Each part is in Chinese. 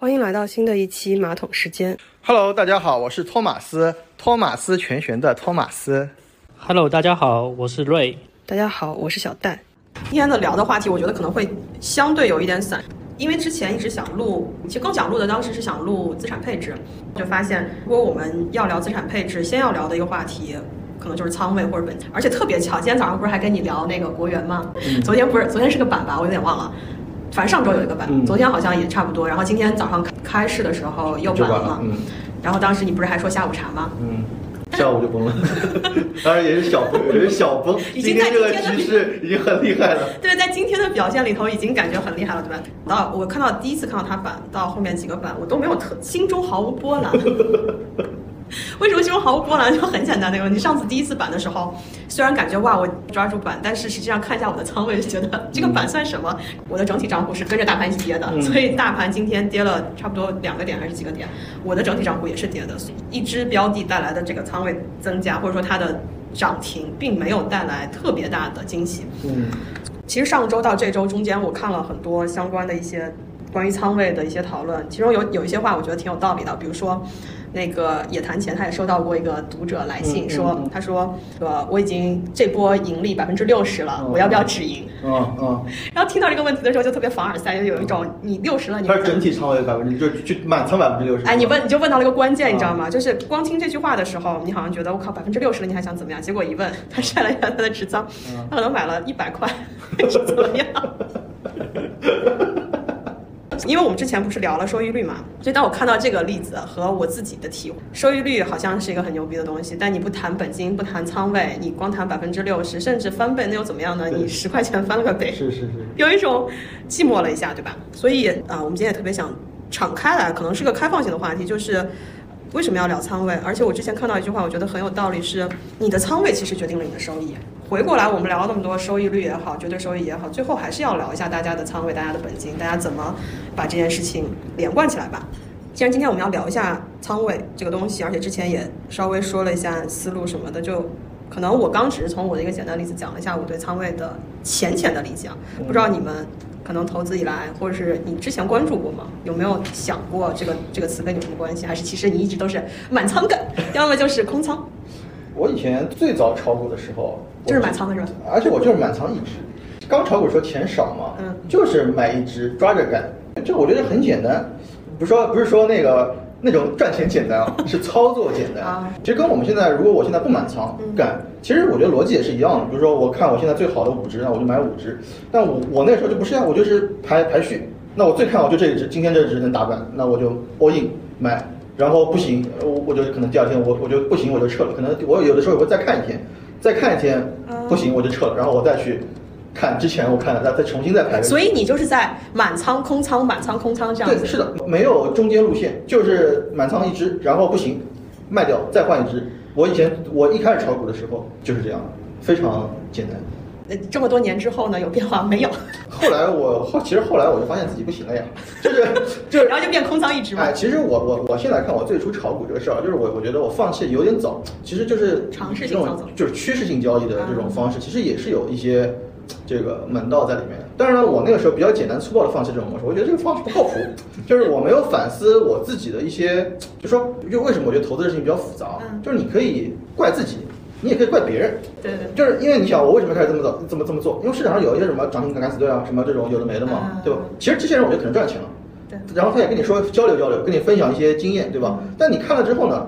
欢迎来到新的一期马桶时间。Hello，大家好，我是托马斯，托马斯全旋的托马斯。Hello，大家好，我是瑞。大家好，我是小戴。今天的聊的话题，我觉得可能会相对有一点散，因为之前一直想录，其实更想录的当时是想录资产配置，就发现如果我们要聊资产配置，先要聊的一个话题。可能就是仓位或者本金，而且特别巧，今天早上不是还跟你聊那个国元吗？嗯昨天不是，昨天是个板吧，我有点忘了。反正上周有一个板，嗯昨天好像也差不多。然后今天早上开市的时候又板了嘛。嗯然后当时你不是还说下午茶吗？嗯，下午就崩了，当然也是小崩，也是小崩。已经在今天这个局势已经很厉害了。对，在今天的表现里头已经感觉很厉害了，对吧？到我看到第一次看到他板，到后面几个板我都没有特心中毫无波澜。为什么形容毫无波澜？就很简单的一个问题。上次第一次板的时候，虽然感觉哇我抓住板，但是实际上看一下我的仓位，就觉得 这个板算什么？我的整体账户是跟着大盘一起跌的，嗯所以大盘今天跌了差不多两个点还是几个点，我的整体账户也是跌的。所以一只标的带来的这个仓位增加，或者说它的涨停，并没有带来特别大的惊喜。嗯其实上周到这周中间，我看了很多相关的一些关于仓位的一些讨论，其中有有一些话我觉得挺有道理的，比如说。那个野谈前，他也收到过一个读者来信，说嗯他说，呃，我已经这波盈利百分之六十了，嗯我要不要止盈？嗯嗯，然后听到这个问题的时候，就特别凡尔赛，就有一种你六十了，你它是整体仓位百分之，就就满仓百分之六十。哎，你问你就问到了一个关键，你知道嗯吗？就是光听这句话的时候，你好像觉得我靠百分之六十了，你还想怎么样？结果一问，他晒了一下他的持仓，嗯他可能买了一百块，是怎么样？因为我们之前不是聊了收益率嘛，所以当我看到这个例子和我自己的体会，收益率好像是一个很牛逼的东西，但你不谈本金，不谈仓位，你光谈百分之六十，甚至翻倍，那又怎么样呢？对你十块钱翻了个倍，是是是，有一种寂寞了一下，对吧？所以啊、我们今天也特别想敞开来，可能是个开放性的话题，就是为什么要聊仓位？而且我之前看到一句话，我觉得很有道理，是你的仓位其实决定了你的收益。回过来，我们聊了那么多收益率也好，绝对收益也好，最后还是要聊一下大家的仓位、大家的本金，大家怎么把这件事情连贯起来吧。既然今天我们要聊一下仓位这个东西，而且之前也稍微说了一下思路什么的，就可能我刚只是从我的一个简单例子讲了一下我对仓位的浅浅的理解啊，不知道你们可能投资以来，或者是你之前关注过吗？有没有想过这个这个词跟你有什么关系？还是其实你一直都是满仓梗，要么就是空仓，我以前最早炒股的时候，就是满仓的是吧？而且我就是满仓一只。刚炒股的时候钱少嘛，嗯就是买一只抓着干。这我觉得很简单，不是说不是说那个那种赚钱简单啊，是操作简单。啊其实跟我们现在，如果我现在不满仓嗯干，其实我觉得逻辑也是一样的。比如说，我看我现在最好的五只，那我就买五只。但我我那时候就不是这样，我就是排排序。那我最看好就这一只，今天这只能打板，那我就 all in 买。然后不行，我我就可能第二天我我就不行我就撤了，可能我有的时候也会再看一天，再看一天啊不行我就撤了，然后我再去看之前我看了，再再重新再排个序。所以你就是在满仓、空仓、满仓、空仓这样子。对，是的，没有中间路线，就是满仓一只，然后不行，卖掉再换一只。我以前我一开始炒股的时候就是这样，非常简单。呃这么多年之后呢，有变化没有？后来我后其实后来我就发现自己不行了呀，就是就是然后就变空仓一直嘛哎，。其实我我我现在看我最初炒股这个事儿，就是我我觉得我放弃有点早，其实就是尝试这种性操作就是趋势性交易的这种方式，其实也是有一些这个门道在里面的。当然了，我那个时候比较简单粗暴的放弃这种模式，我觉得这个方式不靠谱，就是我没有反思我自己的一些，就说就为什么我觉得投资的事情比较复杂，嗯就是你可以怪自己，你也可以怪别人，对对。就是因为你想，我为什么开始这么早，这么这么做？因为市场上有一些什么涨停敢敢死队啊，什么这种有的没的嘛，嗯对吧？其实这些人我觉得可能赚钱了，对然后他也跟你说交流交流，跟你分享一些经验，对吧？但你看了之后呢，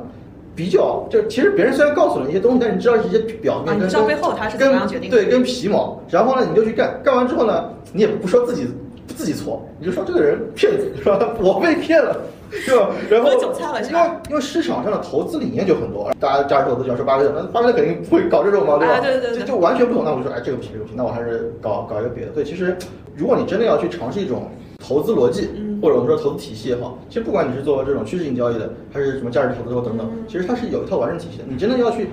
比较就是其实别人虽然告诉了你一些东西，但是你知道一些表面跟、啊你知道背后他是怎么样决定的跟对，跟皮毛。然后呢，你就去干，干完之后呢，你也不说自己自己错，你就说这个人骗子是吧？我被骗了。是吧？然后因为因为市场上的投资理念就很多，大家价值投资就要说巴菲特，那巴菲特肯定不会搞这种嘛，对吧？对对对就就完全不同。那我就说，哎，这个不行，这个不行，那我还是搞搞一个别的。对，其实如果你真的要去尝试一种投资逻辑，嗯或者我们说投资体系也好，其实不管你是做这种趋势性交易的，还是什么价值投资或等等，嗯。其实它是有一套完整体系的。你真的要去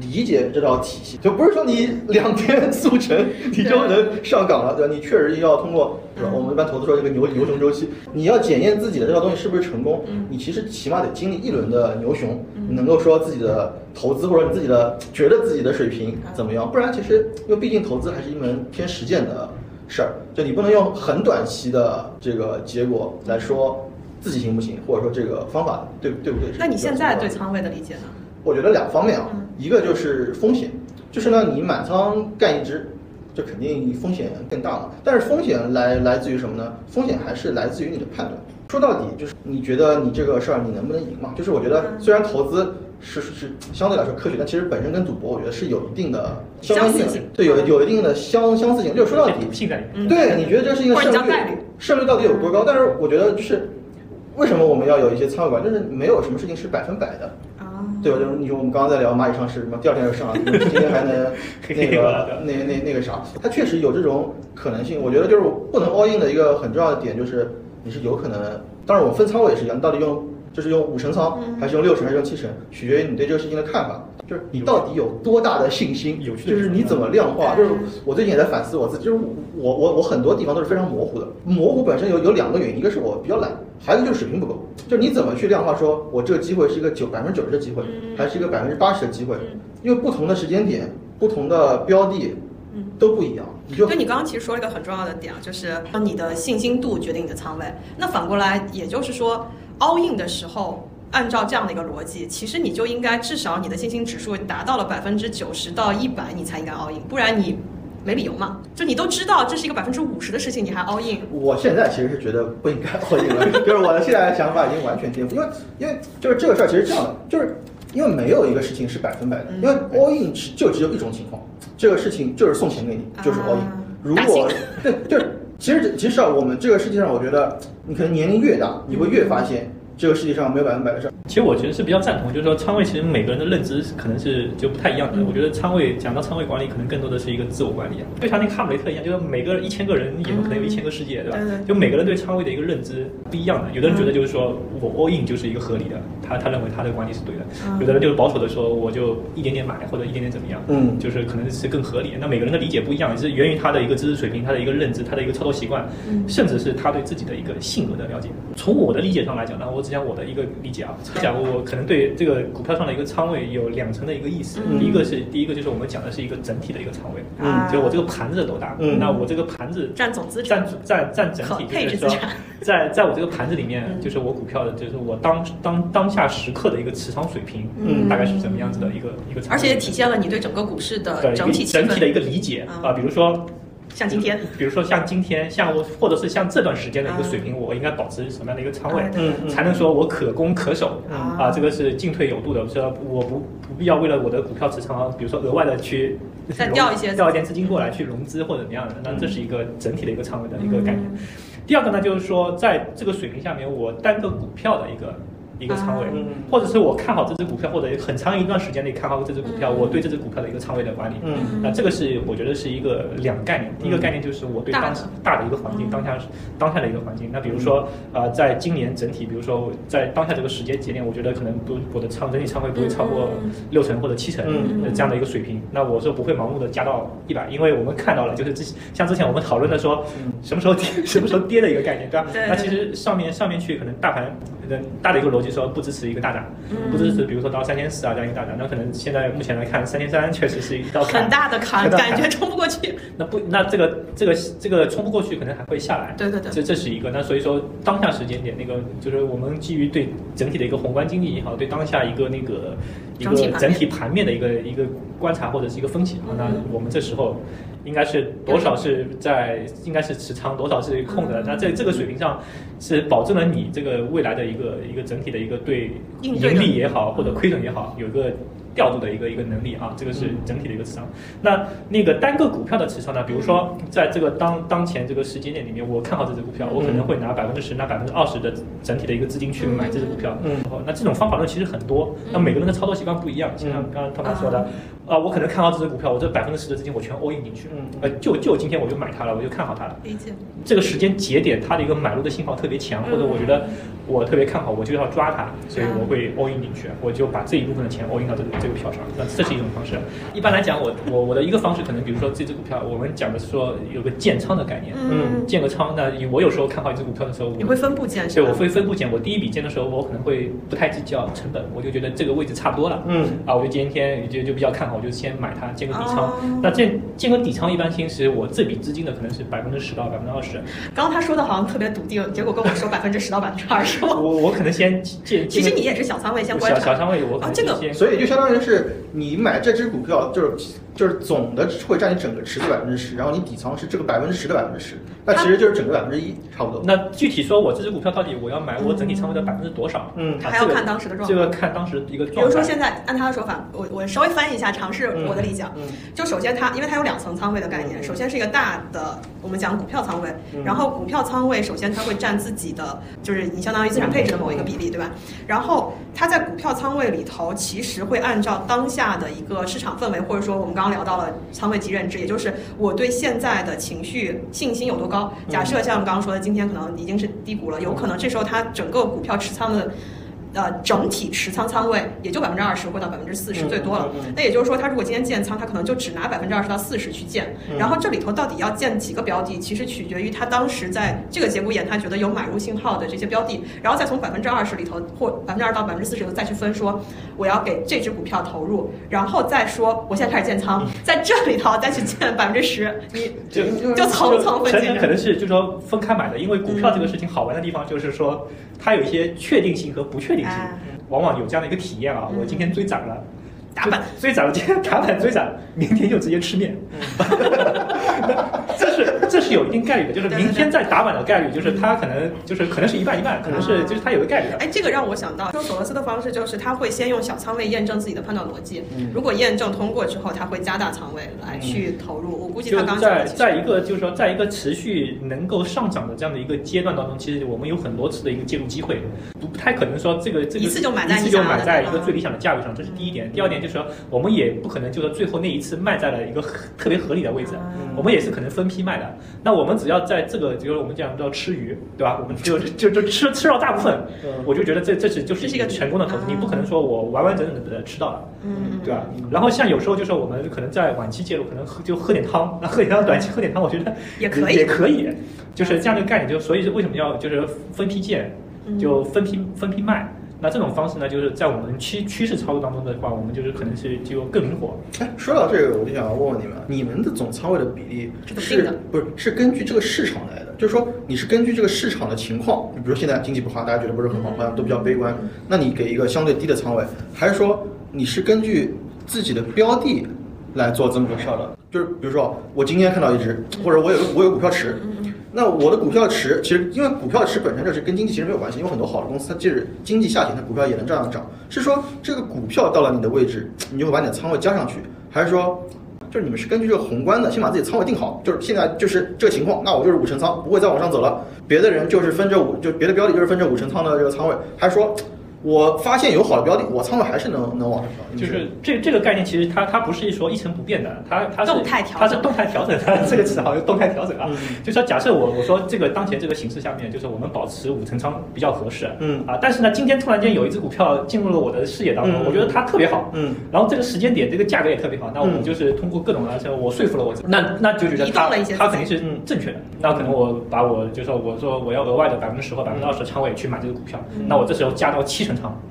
理解这套体系，就不是说你两天 速成你就能上岗了，对吧？你确实要通过，我们一般投资说这个牛牛熊周期，你要检验自己的这套东西是不是成功嗯，你其实起码得经历一轮的牛熊，嗯。你能够说自己的投资或者你自己的觉得自己的水平怎么样，不然其实因为毕竟投资还是一门偏实践的事儿，就你不能用很短期的这个结果来说自己行不行，或者说这个方法对对不对？那你现在对仓位的理解呢？我觉得两方面啊嗯，一个就是风险，就是呢你满仓干一只，这肯定风险更大了。但是风险来来自于什么呢？风险还是来自于你的判断。说到底就是你觉得你这个事儿你能不能赢嘛？就是我觉得嗯虽然投资是是是相对来说科学，但其实本身跟赌博我觉得是有一定的相关性对，有有一定的相相似性。就是说到底，性在里面。嗯对，你觉得这是一个胜率胜率到底有多高？但是我觉得就是为什么我们要有一些仓位管，就是没有什么事情是百分百的。啊，对吧？就是你说我们刚刚在聊蚂蚁上市，什么第二天就上了，今天还能 那个那那那个啥，它确实有这种可能性。我觉得就是不能 all in 的一个很重要的点就是你是有可能，当然我分仓位也是一样，你到底用就是用五成仓还是用六成还是用七成，取决于你对这个事情的看法。就是你到底有多大的信心，有趣就是你怎么量化。就是我最近也在反思我自己，就是我我我很多地方都是非常模糊的。模糊本身有有两个原因，一个是我比较懒，还有一个就是水平不够。就是你怎么去量化，说我这个机会是一个九百分之九十的机会，还是一个百分之八十的机会？因为不同的时间点、不同的标的都不一样，你就就你刚刚其实说了一个很重要的点啊，就是你的信心度决定你的仓位。那反过来，也就是说，all in 的时候，按照这样的一个逻辑，其实你就应该至少你的信心指数达到了百分之九十到一百，你才应该 all in，不然你没理由嘛。就你都知道这是一个百分之五十的事情，你还 all in，我现在其实是觉得不应该 all in 了，就是我的现在的想法已经完全颠覆，因为因为就是这个事儿其实这样的，就是因为没有一个事情是百分百的，因为 all in 只就只有一种情况，这个事情就是送钱给你，就是 all in 啊。如果对就是其实其实啊，我们这个世界上，我觉得你可能年龄越大，你会越发现这个世界上没有百分百的事儿。其实我觉得是比较赞同，就是说仓位其实每个人的认知可能是就不太一样的。我觉得仓位讲到仓位管理，可能更多的是一个自我管理，就像那个哈姆雷特一样，就是每个一千个人眼中可能有一千个世界，对吧？就每个人对仓位的一个认知不一样的。有的人觉得就是说我 all in 就是一个合理的，他他认为他的管理是对的；有的人就是保守的说我就一点点买或者一点点怎么样，嗯。就是可能是更合理。那每个人的理解不一样，是源于他的一个知识水平、他的一个认知、他的一个操作习惯，甚至是他对自己的一个性格的了解。从我的理解上来讲呢，我只讲我的一个理解啊，讲我可能对这个股票上的一个仓位有两层的一个意思。一个是第一个就是我们讲的是一个整体的一个仓位，嗯就我这个盘子的多大，嗯。那我这个盘子占总资产占占占整体，配置就是说，在在我这个盘子里面，嗯。就是我股票的，就是我当当当下时刻的一个持仓水平，嗯大概是怎么样子的一个一个，而且也体现了你对整个股市的整体。整体的一个理解嗯啊，比如说。像今天，比如说像今天，像我，或者是像这段时间的一个水平，我应该保持什么样的一个仓位哎，嗯嗯才能说我可攻可守嗯啊？这个是进退有度的，说我不不必要为了我的股票持仓，比如说额外的去再调一些 调一点资金过来去融资或者怎么样的，那这是一个整体的一个仓位的一个概念。嗯第二个呢，就是说在这个水平下面，我单个股票的一个一个仓位，嗯或者是我看好这只股票，或者很长一段时间内看好这只股票，嗯我对这只股票的一个仓位的管理。嗯那这个是我觉得是一个两个概念。第一个概念就是我对当大的大的一个环境，嗯当下当下的一个环境。那比如说呃，在今年整体，比如说在当下这个时间节点，我觉得可能不我的仓整体仓位不会超过嗯六成或者七成这样的一个水平。那我是不会盲目的加到一百，因为我们看到了，就是之像之前我们讨论的说什么时候跌 什么时候跌的一个概念，对吧？对那其实上面上面去可能大盘的大的一个逻辑说不支持一个大涨，嗯不支持比如说到三千四啊这样一个大涨，那可能现在目前来看三千三确实是一道很大的坎，感觉冲不过去。那不，那这个这个这个冲不过去，可能还会下来。对对对这这是一个。那所以说，当下时间点，那个就是我们基于对整体的一个宏观经济也好，对当下一个那个一个整体盘面整体盘面的一个一个观察或者是一个分析啊，那我们这时候应该是多少是在应该是持仓，多少是空的。那在这个水平上是保证了你这个未来的一个一个整体的一个对盈利也好或者亏损也好有一个。调度的一个一个能力啊，这个是整体的一个持仓。那那个单个股票的持仓呢？比如说在这个当当前这个时间点里面，我看好这只股票，我可能会拿百分之十、拿百分之二十的整体的一个资金去买这只股票。嗯哦，那这种方法论其实很多，那每个人的操作习惯不一样。就像刚刚他们说的，啊，我可能看好这只股票，我这百分之十的资金我全 all in 进去，嗯呃，就就今天我就买它了，我就看好它了。理解。这个时间节点它的一个买入的信号特别强，或者我觉得我特别看好，我就要抓它，所以我会 all in 进去，我就把这一部分的钱 all in 到这个这个票上。那这是一种方式。一般来讲，我我我的一个方式可能，比如说这只股票，我们讲的是说有个建仓的概念，嗯，建个仓。那我有时候看好一只股票的时候，我你会分部件是对，我会分步建。我第一笔建的时候，我可能会不太计较成本，我就觉得这个位置差不多了。嗯啊，我就今天就就比较看好，我就先买它建个底仓。哦那建建个底仓，一般其实我这笔资金的可能是百分之十到百分之二十。刚刚他说的好像特别笃定，结果跟我说百分之十到百分之二十。我我可能先建，其实你也是小仓位先观察。小小仓位，我可能啊这个先。所以就相当于是你买这只股票，就是就是总的会占你整个池子百分之十，然后你底仓是这个百分之十的百分之十，那其实就是整个百分之一差不多。那具体说，我这只股票到底我要买我整体仓位的百分之多少？嗯还要看当时的状况这个看当时一个比状态。如说现在按他的说法，我我稍微翻译一下，尝试我的理解。嗯就首先它，因为它有两层仓位的概念，首先是一个大的，我们讲股票仓位，嗯然后股票仓位首先它会占自己的，就是你相当于资产配置的某一个比例，对吧？然后它在股票仓位里头，其实会按照当下的一个市场氛围，或者说我们刚刚聊到了仓位及认知，也就是我对现在的情绪信心有多高。假设像刚刚说的，今天可能已经是低谷了，有可能这时候它整个股票持仓的。呃，整体持仓仓位也就百分之二十或到百分之四十嗯最多了。那也就是说，他如果今天建仓，他可能就只拿百分之二十到四十去建。嗯然后这里头到底要建几个标的，其实取决于他当时在这个节骨眼，他觉得有买入信号的这些标的，然后再从百分之二十里头或百分之二到百分之四十里头再去分说，我要给这只股票投入，然后再说我现在开始建仓，在这里头再去建百分之十，你就就层层分可进能可能是就是说分开买的，因为股票这个事情好玩的地方就是说，它有一些确定性和不确定往往有这样的一个体验啊。嗯我今天追涨了。打板追追涨了，今天打板追涨，明天就直接吃面，这是这是有一定概率的，就是明天再打板的概率，就是它可能就是可能是一半一半，可能是啊就是它有个概率的。哎，这个让我想到，用索罗斯的方式就是他会先用小仓位验证自己的判断逻辑，嗯如果验证通过之后，他会加大仓位来去投入。我估计他刚在在一个就是说，在一个持续能够上涨的这样的一个阶段当中，其实我们有很多次的一个介入机会，不不太可能说这个这个一次就买在一次就买在一个最理想的价位上，这是第一点。第二点就是说，我们也不可能就是说最后那一次卖在了一个特别合理的位置，嗯我们也是可能分批卖的。那我们只要在这个就是我们讲叫吃鱼，对吧？我们就就就吃吃到大部分，嗯我就觉得这这是就是一个成功的投资，啊你不可能说我完完整整的吃到了。嗯，对吧？然后像有时候就是我们可能在晚期介入，可能喝就喝点汤，那喝点汤，短期喝点汤，我觉得也可以也可以，就是这样的概念。就所以为什么要就是分批建，嗯就分批分批卖。那这种方式呢，就是在我们趋趋势操作当中的话，我们就是可能是就更灵活。哎，说到这个，我就想要问问你们，你们的总仓位的比例是不是是根据这个市场来的？就是说你是根据这个市场的情况，你比如说现在经济不好，大家觉得不是很好，好像都比较悲观，那你给一个相对低的仓位，还是说你是根据自己的标的来做这么个事儿的？就是比如说我今天看到一只，或者我有个我有股票池，那我的股票池其实因为股票池本身就是跟经济其实没有关系，因为很多好的公司它即使经济下行，它股票也能照样涨。是说这个股票到了你的位置，你就会把你的仓位加上去，还是说就是你们是根据这个宏观的，先把自己仓位定好，就是现在就是这个情况，那我就是五成仓，不会再往上走了。别的人就是分这五，就别的标的就是分这五成仓的这个仓位，还是说我发现有好的标的，我仓位还是能能往上调？就是。这这个概念，其实它它不是说一成不变的，它它是动态调整它是动态调整，它这个词好像动态调整啊。嗯。就说假设我我说这个当前这个形势下面，就是我们保持五成仓比较合适，嗯。啊，但是呢，今天突然间有一只股票进入了我的视野当中，嗯我觉得它特别好，嗯。然后这个时间点这个价格也特别好，那我们嗯。就是通过各种而且我说服了我，那那就觉得移它动了一些资它肯定是嗯。正确的，那可能我把我就说我说我要额外的百分之十或百分之二十的仓位去买这个股票，那我这时候加到七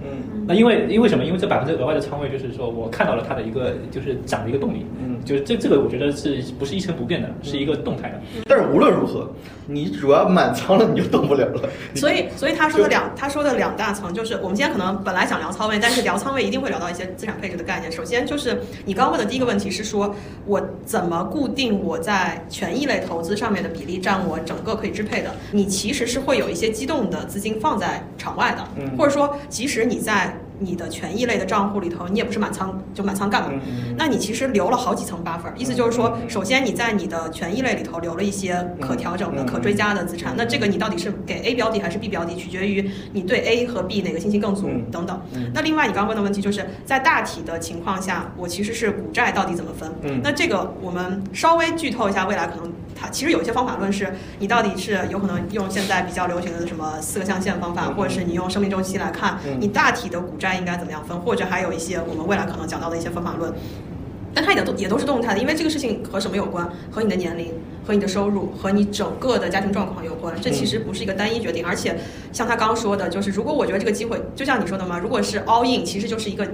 嗯。那因为因为什么？因为这百分之额外的仓位，就是说我看到了它的一个就是涨的一个动力，嗯就是这这个我觉得是不是一成不变的，是一个动态的。但是无论如何，你主要满仓了，你就动不了了。所以，所以他说的两，他说的两大层，就是我们今天可能本来想聊仓位，但是聊仓位一定会聊到一些资产配置的概念。首先就是你刚刚问的第一个问题是说，我怎么固定我在权益类投资上面的比例占我整个可以支配的？你其实是会有一些机动的资金放在场外的，嗯或者说，即使你在你的权益类的账户里头，你也不是满仓就满仓干嘛？那你其实留了好几层 buffer，意思就是说，首先你在你的权益类里头留了一些可调整的、嗯可追加的资产，那这个你到底是给 A 标的还是 B 标的，取决于你对 A 和 B 哪个信心更足嗯等等嗯。那另外你刚刚问的问题就是在大体的情况下，我其实是股债到底怎么分嗯？那这个我们稍微剧透一下，未来可能它其实有一些方法论是，你到底是有可能用现在比较流行的什么四个象限方法，嗯或者是你用生命周期来看嗯你大体的股债应该怎么样分，或者还有一些我们未来可能讲到的一些方法论。但它也都也都是动态的，因为这个事情和什么有关？和你的年龄、和你的收入、和你整个的家庭状况有关。这其实不是一个单一决定，而且像他刚刚说的，就是如果我觉得这个机会，就像你说的嘛，如果是 all in，其实就是一个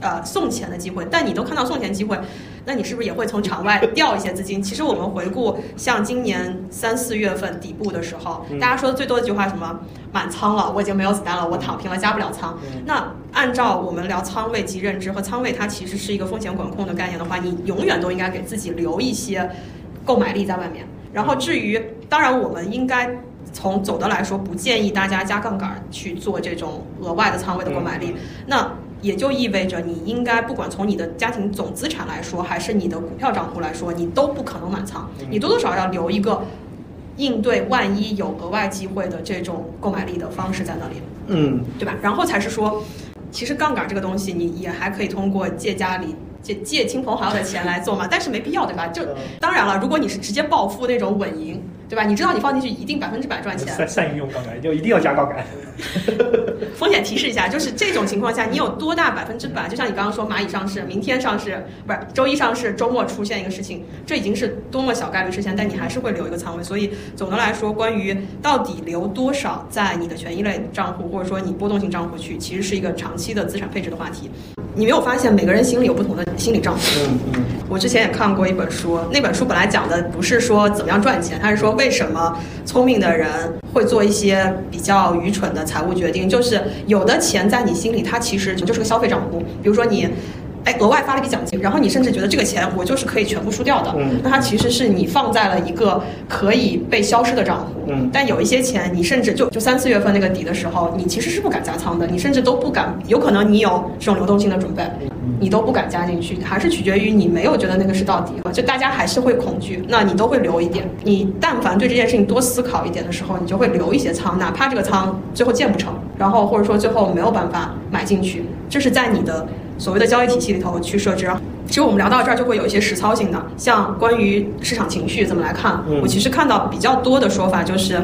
呃送钱的机会，但你都看到送钱机会，那你是不是也会从场外调一些资金？其实我们回顾像今年三四月份底部的时候，大家说的最多的一句话什么满仓了，我已经没有子弹了，我躺平了，加不了仓。那按照我们聊仓位及认知和仓位，它其实是一个风险管控的概念的话，你永远都应该给自己留一些购买力在外面。然后至于，当然我们应该。从总的来说，不建议大家加杠杆去做这种额外的仓位的购买力。那也就意味着，你应该不管从你的家庭总资产来说，还是你的股票账户来说，你都不可能满仓。你多多少少要留一个应对万一有额外机会的这种购买力的方式在那里，嗯，对吧？然后才是说，其实杠杆这个东西，你也还可以通过借家里。借借亲朋好友的钱来做嘛，但是没必要，对吧？就当然了，如果你是直接暴富那种稳赢，对吧？你知道你放进去一定百分之百赚钱。善善于用杠杆，就一定要加杠杆。风险提示一下，就是这种情况下，你有多大百分之百？就像你刚刚说蚂蚁上市，明天上市，不是周一上市，周末出现一个事情，这已经是多么小概率事件，但你还是会留一个仓位。所以总的来说，关于到底留多少在你的权益类账户，或者说你波动性账户去，其实是一个长期的资产配置的话题。你没有发现每个人心里有不同的心理账户？嗯嗯。我之前也看过一本书，那本书本来讲的不是说怎么样赚钱，它是说为什么聪明的人会做一些比较愚蠢的财务决定。就是有的钱在你心里，它其实就是个消费账户。比如说你。哎，额外发了一笔奖金，然后你甚至觉得这个钱我就是可以全部输掉的，嗯，那它其实是你放在了一个可以被消失的账户，嗯，但有一些钱你甚至就就三四月份那个底的时候，你其实是不敢加仓的，你甚至都不敢，有可能你有这种流动性的准备，你都不敢加进去，还是取决于你没有觉得那个是到底，就大家还是会恐惧，那你都会留一点，你但凡对这件事情多思考一点的时候，你就会留一些仓，哪怕这个仓最后建不成，然后或者说最后没有办法买进去，这是在你的。所谓的交易体系里头去设置，其实我们聊到这儿就会有一些实操性的，像关于市场情绪怎么来看，我其实看到比较多的说法就是，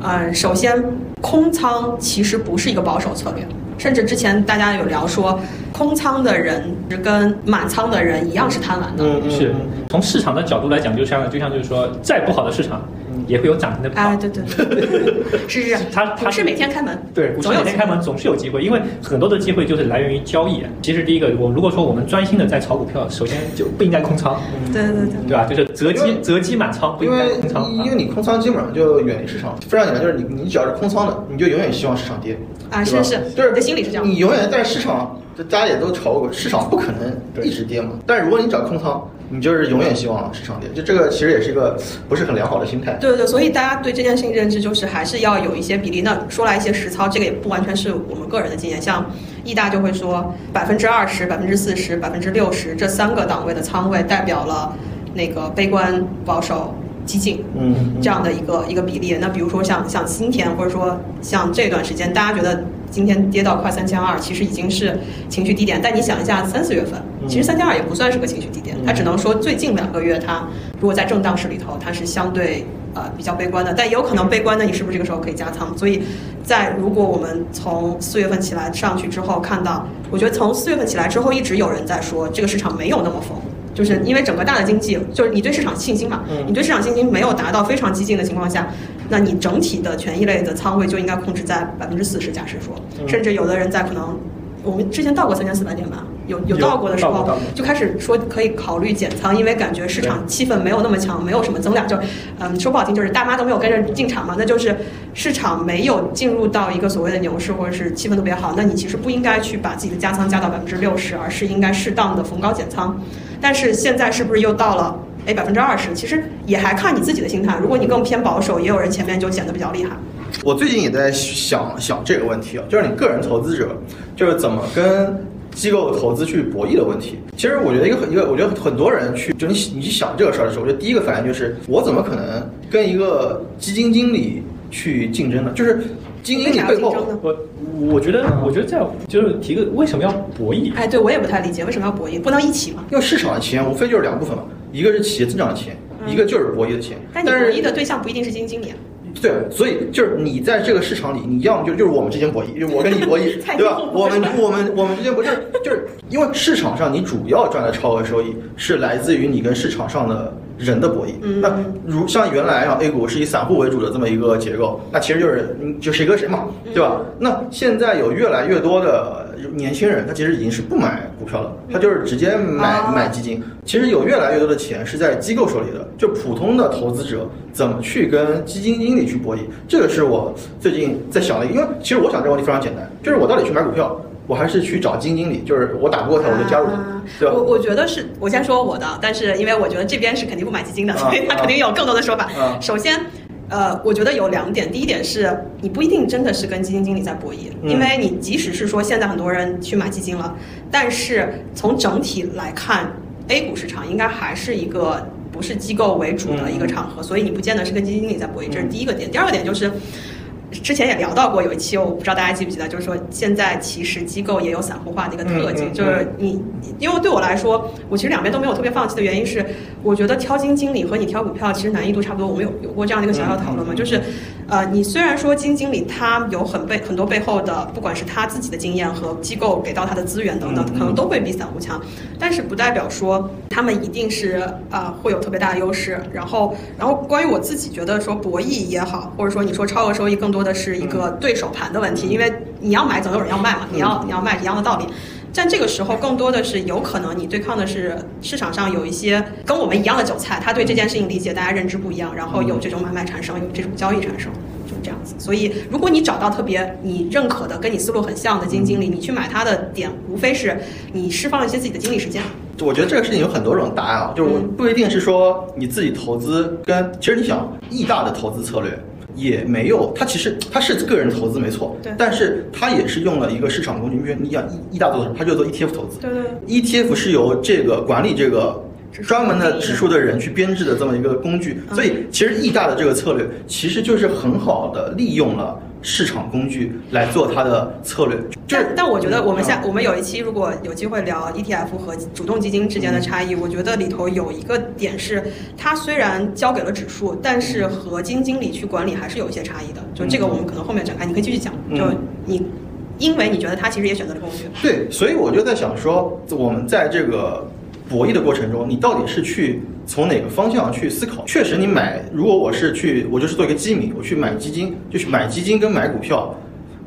呃，首先空仓其实不是一个保守策略，甚至之前大家有聊说，空仓的人跟满仓的人一样是贪婪的，是。从市场的角度来讲，就像就像就是说，再不好的市场。也会有涨停的啊，对对对，是是，它它是每天开门，对，总有每天开门，总是有机会，因为很多的机会就是来源于交易。其实第一个，我如果说我们专心的在炒股票，首先就不应该空仓，对对对，对吧？就是择机择机满仓，不应该空仓，因为你空仓基本上就远离市场。非常简单，就是你你只要是空仓的，你就永远希望市场跌啊，是是，就是你的心理是这样，你永远在市场，大家也都炒过，市场不可能一直跌嘛。但是如果你找空仓。你就是永远希望是上跌，就这个其实也是一个不是很良好的心态。对对，所以大家对这件事情认知就是还是要有一些比例。那说来一些实操，这个也不完全是我们个人的经验。像易大就会说，百分之二十、百分之四十、百分之六十这三个档位的仓位代表了那个悲观、保守、激进，嗯，这样的一个一个比例。那比如说像像今天，或者说像这段时间，大家觉得。今天跌到快三千二，其实已经是情绪低点。但你想一下，三四月份，其实三千二也不算是个情绪低点，它只能说最近两个月，它如果在震荡市里头，它是相对呃比较悲观的。但也有可能悲观的，你是不是这个时候可以加仓？所以在如果我们从四月份起来上去之后，看到，我觉得从四月份起来之后，一直有人在说这个市场没有那么疯。就是因为整个大的经济，就是你对市场信心嘛，你对市场信心没有达到非常激进的情况下，那你整体的权益类的仓位就应该控制在百分之四十。假设说，甚至有的人在可能，我们之前到过三千四百点吧，有有到过的时候，就开始说可以考虑减仓，因为感觉市场气氛没有那么强，没有什么增量，就嗯说不好听就是大妈都没有跟着进场嘛，那就是市场没有进入到一个所谓的牛市，或者是气氛特别好，那你其实不应该去把自己的加仓加到百分之六十，而是应该适当的逢高减仓。但是现在是不是又到了哎百分之二十？其实也还看你自己的心态。如果你更偏保守，也有人前面就减的比较厉害。我最近也在想想这个问题啊，就是你个人投资者就是怎么跟机构投资去博弈的问题。其实我觉得一个一个，我觉得很多人去就你你去想这个事儿的时候，我觉得第一个反应就是我怎么可能跟一个基金经理去竞争呢？就是基金经理背后，我我觉得我觉得这样就是提个为什么要博弈？哎，对我也不太理解为什么要博弈，不能一起吗？因为市场的钱无非就是两部分嘛，一个是企业增长的钱，一个就是博弈的钱。但你博弈的对象不一定是基金经理。啊对，所以就是你在这个市场里，你要么就就是我们之间博弈，就是我跟你博弈，对吧？我们我们我们之间不是就是因为市场上你主要赚的超额收益是来自于你跟市场上的人的博弈。嗯那如像原来啊 A 股是以散户为主的这么一个结构，那其实就是嗯就谁跟谁嘛，对吧？那现在有越来越多的年轻人，他其实已经是不买股票了，他就是直接买、哦买基金。其实有越来越多的钱是在机构手里的，就普通的投资者怎么去跟基金经理去博弈，这个是我最近在想的。因为其实我想这个问题非常简单，就是我到底去买股票，我还是去找基金经理？就是我打不过他，我就加入他啊，对吧我？我觉得是，我先说我的，但是因为我觉得这边是肯定不买基金的，啊所以 他肯定有更多的说法。啊首先。呃，我觉得有两点，第一点是你不一定真的是跟基金经理在博弈，嗯因为你即使是说现在很多人去买基金了，但是从整体来看，A 股市场应该还是一个不是机构为主的一个场合，所以你不见得是跟基金经理在博弈，这是第一个点。第二个点就是。之前也聊到过，有一期我不知道大家记不记得，就是说现在其实机构也有散户化的一个特性，嗯嗯就是你，因为对我来说，我其实两边都没有特别放弃的原因是，我觉得挑基金经理和你挑股票其实难易度差不多。我们有有过这样的一个小小讨论嘛，就是，呃，你虽然说基金经理他有很背很多背后的，不管是他自己的经验和机构给到他的资源等等，可能都会比散户强，但是不代表说他们一定是啊、会有特别大的优势。然后，然后关于我自己觉得说博弈也好，或者说你说超额收益，更多的是一个对手盘的问题，因为你要买总有人要卖嘛，你要你要卖一样的道理。但这个时候，更多的是有可能你对抗的是市场上有一些跟我们一样的韭菜，他对这件事情理解大家认知不一样，然后有这种买卖产生，有这种交易产生，就是这样子。所以，如果你找到特别你认可的、跟你思路很像的基金经理，你去买他的点，无非是你释放一些自己的精力时间。我觉得这个事情有很多种答案啊，就是嗯不一定是说你自己投资跟，其实你想易大的投资策略也没有，它其实它是个人投资没错，对。但是它也是用了一个市场工具，因为你想易易大做什么，它就做 ETF 投资。对对 ETF 是由这个管理这个专门的指数的人去编制的这么一个工具，嗯。所以其实易大的这个策略其实就是很好的利用了市场工具来做它的策略。就但但我觉得我们下嗯我们有一期如果有机会聊 ETF 和主动基金之间的差异，我觉得里头有一个点是，它虽然交给了指数，但是和基金经理去管理还是有一些差异的。就这个我们可能后面展开，你可以继续讲。嗯就你，因为你觉得他其实也选择了工具。对，所以我就在想说，我们在这个博弈的过程中，你到底是去从哪个方向去思考？确实，你买，如果我是去，我就是做一个基民，我去买基金，就是买基金跟买股票，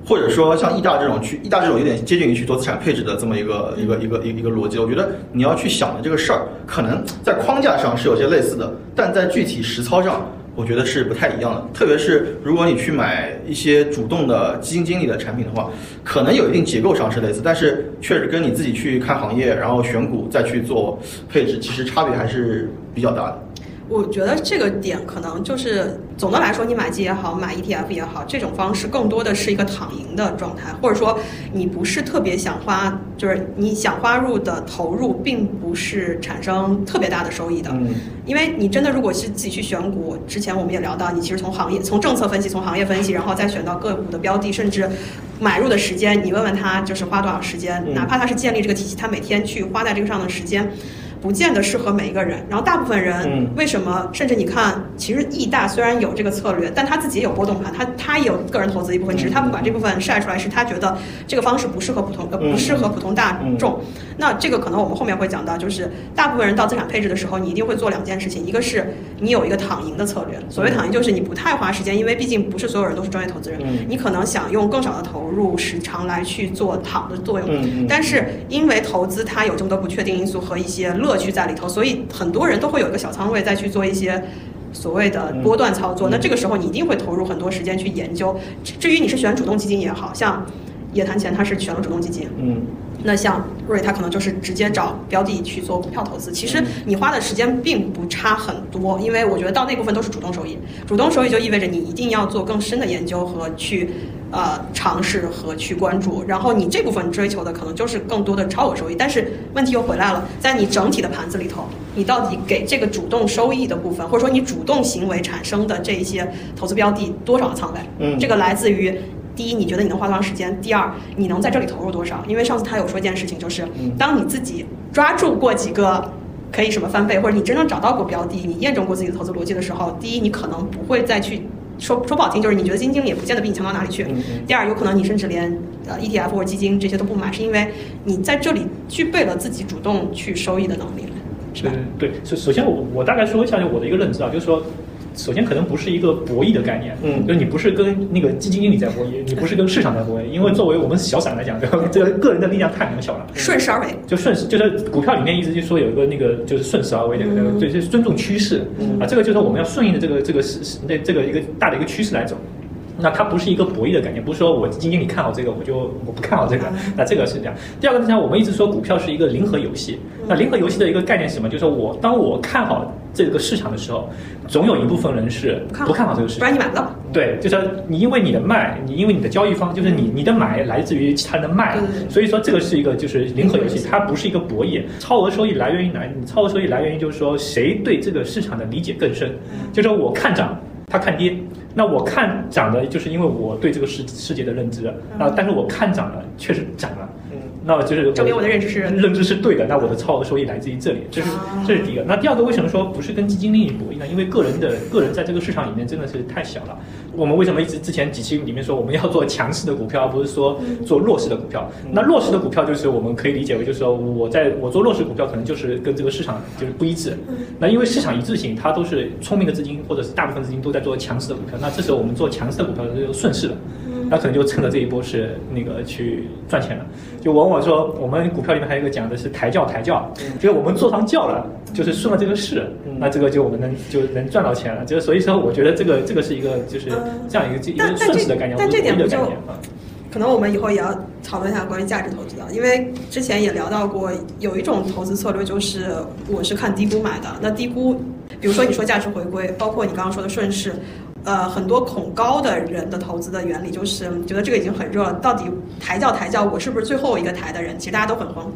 或者说像易大这种去，易大这种有点接近于去做资产配置的这么一个一个一个一个一个逻辑，我觉得你要去想的这个事儿，可能在框架上是有些类似的，但在具体实操上。我觉得是不太一样的，特别是如果你去买一些主动的基金经理的产品的话，可能有一定结构上是类似，但是确实跟你自己去看行业，然后选股再去做配置，其实差别还是比较大的。我觉得这个点可能就是总的来说，你买基也好，买 ETF 也好，这种方式更多的是一个躺赢的状态，或者说你不是特别想花，就是你想花入的投入，并不是产生特别大的收益的。嗯因为你真的如果是自己去选股，之前我们也聊到，你其实从行业、从政策分析、从行业分析，然后再选到个股的标的，甚至买入的时间，你问问他就是花多少时间，嗯哪怕他是建立这个体系，他每天去花在这个上的时间。不见得适合每一个人，然后大部分人嗯。为什么？甚至你看，其实易大虽然有这个策略，但他自己也有波动盘，他他也有个人投资一部分，只是他不把这部分晒出来，是他觉得这个方式不适合普通呃嗯。不适合普通大众。那这个可能我们后面会讲到，就是大部分人到资产配置的时候，你一定会做两件事情，一个是你有一个躺赢的策略，所谓躺赢就是你不太花时间，因为毕竟不是所有人都是专业投资人，嗯。你可能想用更少的投入时长来去做躺的作用，但是因为投资它有这么多不确定因素和一些乐趣在里头，所以很多人都会有一个小仓位再去做一些。所谓的波段操作，嗯那这个时候你一定会投入很多时间去研究。至至于你是选主动基金也好像野谈前他是选了主动基金，嗯那像瑞，他可能就是直接找标的去做股票投资。其实你花的时间并不差很多，因为我觉得到那部分都是主动收益。主动收益就意味着你一定要做更深的研究和去呃尝试和去关注，然后你这部分追求的可能就是更多的超额收益。但是问题又回来了，在你整体的盘子里头，你到底给这个主动收益的部分，或者说你主动行为产生的这一些投资标的多少的仓位？嗯这个来自于。第一，你觉得你能花多长时间？第二，你能在这里投入多少？因为上次他有说一件事情，就是嗯当你自己抓住过几个可以什么翻倍，或者你真正找到过标的，你验证过自己的投资逻辑的时候，第一，你可能不会再去说说不好听，就是你觉得基金经理也不见得比你强到哪里去。第二，有可能你甚至连呃 ETF 或者基金这些都不买，是因为你在这里具备了自己主动去收益的能力。是吧？嗯，对，首首先我我大概说一下我的一个认知啊，就是说。首先，可能不是一个博弈的概念，嗯就是你不是跟那个基金经理在博弈，你不是跟市场在博弈，因为作为我们小散来讲，对吧？这个个人的力量太渺小了，顺势而为。就顺势，就是股票里面一直就说有一个那个就是顺势而为的，嗯对，就是尊重趋势啊，这个就是我们要顺应的这个这个是是那这个一个大的一个趋势来走。那它不是一个博弈的概念，不是说我基金经理看好这个，我就我不看好这个，那这个是这样。第二个呢，像我们一直说股票是一个零和游戏，那零和游戏的一个概念是什么？就是说我当我看好这个市场的时候，总有一部分人是不看好这个市场不然。你买不到。对，就是你因为你的卖，你因为你的交易方，就是你你的买来自于其他人的卖所以说这个是一个就是零和游戏，它不是一个博弈。超额收益来源于哪？你超额收益来源于就是说谁对这个市场的理解更深，就是说我看涨，他看跌。那我看涨的，就是因为我对这个世世界的认知，啊，但是我看涨了，确实涨了，嗯那就是证明我的认知是认知是对的，那我的超额收益来自于这里，这是啊这是第一个。那第二个，为什么说不是跟基金经理博弈呢？因为个人的个人在这个市场里面真的是太小了。我们为什么一直之前几期里面说我们要做强势的股票，而不是说做弱势的股票？那弱势的股票就是我们可以理解为，就是说我在我做弱势股票，可能就是跟这个市场就是不一致。那因为市场一致性，它都是聪明的资金或者是大部分资金都在做强势的股票，那这时候我们做强势的股票就是顺势的。那可能就趁着这一波是那个去赚钱了。就往往说，我们股票里面还有一个讲的是抬轿抬轿，就是我们坐上轿了，就是顺了这个势，那这个就我们能就能赚到钱了。就是所以说，我觉得这个这个是一个就是这样一个一个顺势的概念，但不是这点不就博弈的概念啊。可能我们以后也要讨论一下关于价值投资的，因为之前也聊到过，有一种投资策略就是我是看低估买的。那低估，比如说你说价值回归，包括你刚刚说的顺势，呃，很多恐高的人的投资的原理就是觉得这个已经很热了，到底抬轿抬轿，我是不是最后一个抬的人？其实大家都很慌。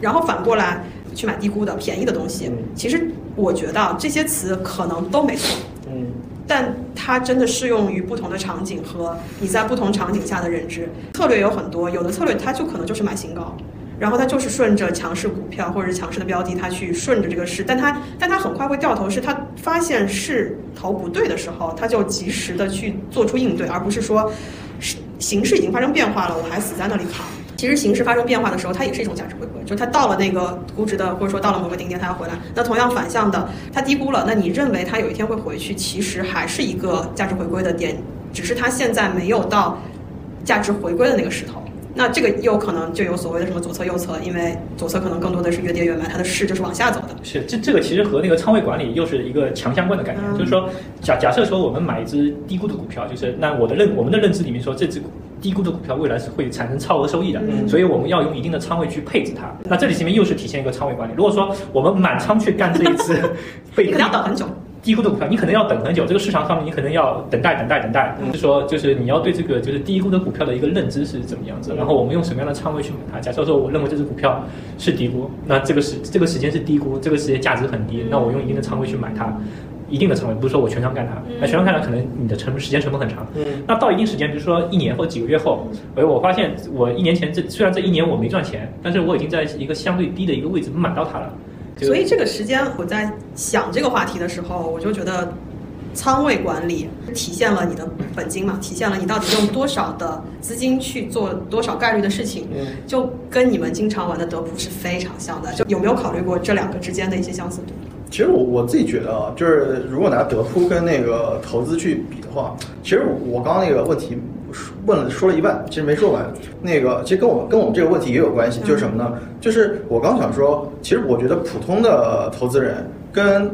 然后反过来去买低估的便宜的东西，其实我觉得啊这些词可能都没错，嗯但它真的适用于不同的场景和你在不同场景下的认知。策略有很多，有的策略它就可能就是买新高，然后它就是顺着强势股票或者是强势的标的，它去顺着这个势，但它但它很快会掉头，是它发现势头不对的时候，它就及时的去做出应对，而不是说形势已经发生变化了，我还死在那里扛。其实形势发生变化的时候，它也是一种价值回归，就是它到了那个估值的，或者说到了某个顶点，它要回来。那同样反向的，它低估了，那你认为它有一天会回去，其实还是一个价值回归的点，只是它现在没有到价值回归的那个势头。那这个又可能就有所谓的什么左侧右侧，因为左侧可能更多的是越跌越买，它的势就是往下走的。是，这这个其实和那个仓位管理又是一个强相关的概念，嗯就是说，假假设说我们买一只低估的股票，就是那我的认我们的认知里面说这只股低估的股票未来是会产生超额收益的，嗯所以我们要用一定的仓位去配置它。那这里前面又是体现一个仓位管理。如果说我们满仓去干这一次 被你可能要等很久。低估的股票，你可能要等很久，这个市场上面你可能要等待、等待、等待。就是说，就是你要对这个就是低估的股票的一个认知是怎么样子，然后我们用什么样的仓位去买它。假设说我认为这只股票是低估，那这个时这个时间是低估，这个时间价值很低，那我用一定的仓位去买它。一定的仓位，不是说我全仓干它，那全仓干它可能你的成本时间成本很长。嗯那到一定时间，比如说一年或者几个月后，哎，我发现我一年前这虽然这一年我没赚钱，但是我已经在一个相对低的一个位置买到它了。就所以这个时间我在想这个话题的时候，我就觉得仓位管理体现了你的本金嘛，体现了你到底用多少的资金去做多少概率的事情，嗯就跟你们经常玩的德普是非常像的。就有没有考虑过这两个之间的一些相似度？其实我我自己觉得啊，就是如果拿德扑跟那个投资去比的话，其实我刚刚那个问题问了说了一半，其实没说完。那个其实跟我跟我们这个问题也有关系，就是什么呢？就是我刚想说，其实我觉得普通的投资人跟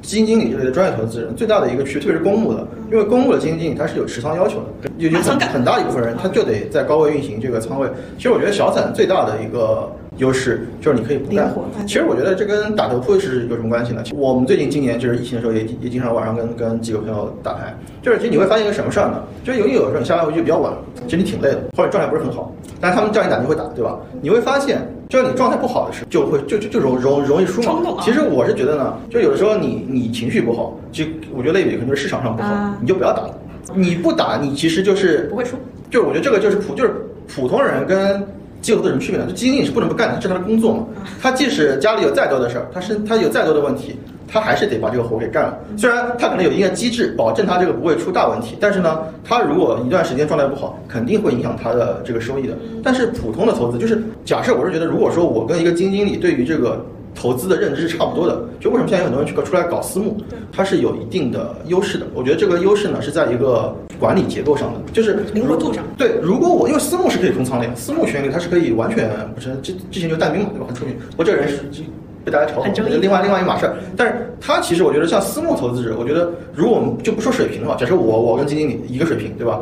基金经理这类的专业投资人最大的一个区别，特别是公募的，因为公募的基金经理他是有持仓要求的，有有很很大一部分人他就得在高位运行这个仓位。其实我觉得小散最大的一个优势就是你可以不干。其实我觉得这跟打头铺是有什么关系呢？我们最近今年就是疫情的时候也也经常晚上跟跟几个朋友打牌，就是其实你会发现一个什么事儿呢？就是由于有的时候你下班回去比较晚，其实你挺累的，或者状态不是很好，但是他们叫你打你会打，对吧？你会发现，就是你状态不好的时候就会就就就容容容易输。嘛其实我是觉得呢，就有的时候你你情绪不好，就我觉得类比可能就是市场上不好啊，你就不要打了。你不打，你其实就是不会输。就是我觉得这个就是普就是普通人跟机构投资人区别呢，就基金经理是不能不干的，这是他的工作嘛。他即使家里有再多的事儿，他身他有再多的问题，他还是得把这个活给干了。虽然他可能有一定的机制保证他这个不会出大问题，但是呢，他如果一段时间状态不好，肯定会影响他的这个收益的。但是普通的投资就是假设我是觉得，如果说我跟一个基金经理对于这个投资的认知是差不多的。就为什么现在有很多人去出来搞私募，它是有一定的优势的。我觉得这个优势呢是在一个管理结构上的，就是灵活度上。对，如果我因为私募是可以空仓的呀，私募权利它是可以完全不是之之前就但兵嘛，对吧？很出名，我这个人是被大家嘲讽，另外另外一码事儿。但是他其实我觉得像私募投资者，我觉得如果我们就不说水平的话，假设我我跟基金经理一个水平，对吧？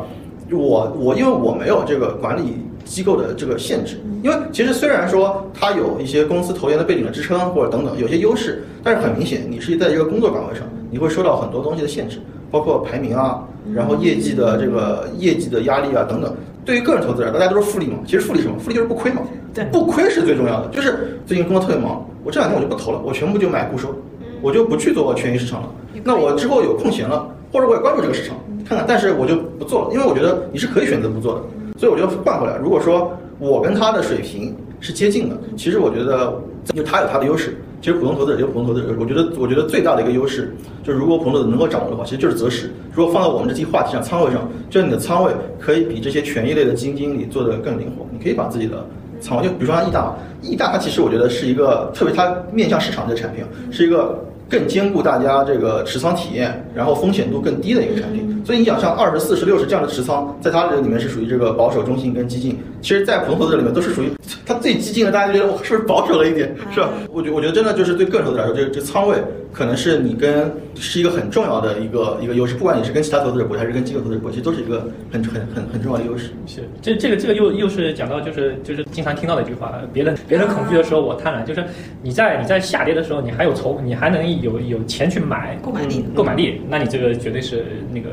我我因为我没有这个管理机构的这个限制，因为其实虽然说它有一些公司投研的背景的支撑或者等等有些优势，但是很明显你是在一个工作岗位上，你会受到很多东西的限制，包括排名啊，然后业绩的这个业绩的压力啊等等。对于个人投资者，大家都是复利嘛，其实复利什么？复利就是不亏嘛。对，不亏是最重要的。就是最近工作特别忙，我这两天我就不投了，我全部就买固收，我就不去做权益市场了。那我之后有空闲了，或者我也关注这个市场。看看，但是我就不做了，因为我觉得你是可以选择不做的，所以我就换过来。如果说我跟他的水平是接近的，其实我觉得就他有他的优势。其实普通投资者就普通投资者，我觉得我觉得最大的一个优势就是，如果普通投资者能够掌握的话，其实就是择时。如果放到我们这期话题上，仓位上，就是你的仓位可以比这些权益类的基金经理做的更灵活。你可以把自己的仓位，就比如说像易大，易大它其实我觉得是一个特别，它面向市场的产品是一个。更兼顾大家这个持仓体验，然后风险度更低的一个产品。所以你想像二十四十六十这样的持仓，在它这里面是属于这个保守、中性跟激进。其实，在普通投资者里面都是属于它最激进的，大家觉得我是不是保守了一点，是吧？我觉我觉得真的就是对个人投资者来说，这这仓位可能是你跟是一个很重要的一个一个优势。不管你是跟其他投资者博还是跟机构投资者博，其实都是一个很很很很重要的优势。是，这这个这个又又是讲到就是就是经常听到的一句话，别人别人恐惧的时候我贪婪，就是你在你在下跌的时候，你还有筹，你还能有有钱去。买购买力，购买力，那你这个绝对是那个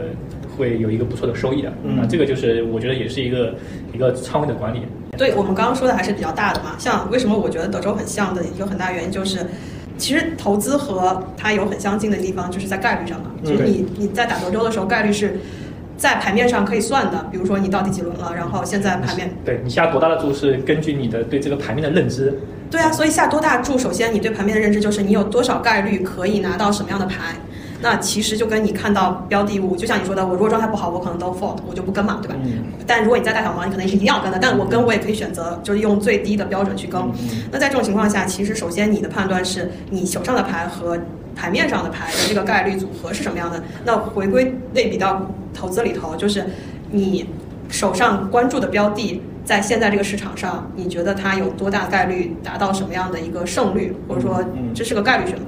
会有一个不错的收益的。那这个就是我觉得也是一个一个仓位的管理。对我们刚刚说的还是比较大的嘛，像为什么我觉得德州很像的一个很大原因就是，其实投资和它有很相近的地方，就是在概率上嘛。就是你你在打德州的时候，概率是在牌面上可以算的。比如说你到第几轮了，然后现在牌面对你下多大的注是根据你的对这个牌面的认知。对啊，所以下多大注，首先你对牌面的认知就是你有多少概率可以拿到什么样的牌，那其实就跟你看到标的物，就像你说的，我如果状态不好，我可能都 fold，我就不跟嘛，对吧？嗯。但如果你在大小盲，你可能是一定要跟的，但我跟我也可以选择，就是用最低的标准去跟。那在这种情况下，其实首先你的判断是你手上的牌和牌面上的牌的这个概率组合是什么样的。那回归类比到投资里头，就是你手上关注的标的。在现在这个市场上，你觉得它有多大概率达到什么样的一个胜率，或者说这是个概率学嘛？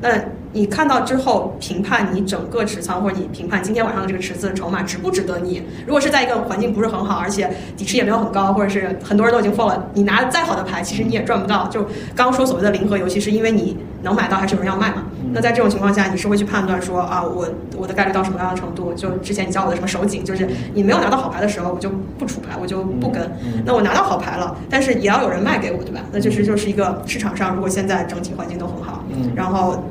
那你看到之后评判你整个持仓，或者你评判今天晚上的这个池子筹码值不值得你？如果是在一个环境不是很好，而且底池也没有很高，或者是很多人都已经 l 了，你拿再好的牌，其实你也赚不到。就刚刚说所谓的零和游戏，是因为你能买到还是有人要卖嘛？那在这种情况下，你是会去判断说啊，我我的概率到什么样的程度？就之前你教我的什么手紧，就是你没有拿到好牌的时候，我就不出牌，我就不跟。那我拿到好牌了，但是也要有人卖给我，对吧？那就是就是一个市场上，如果现在整体环境都很好，然后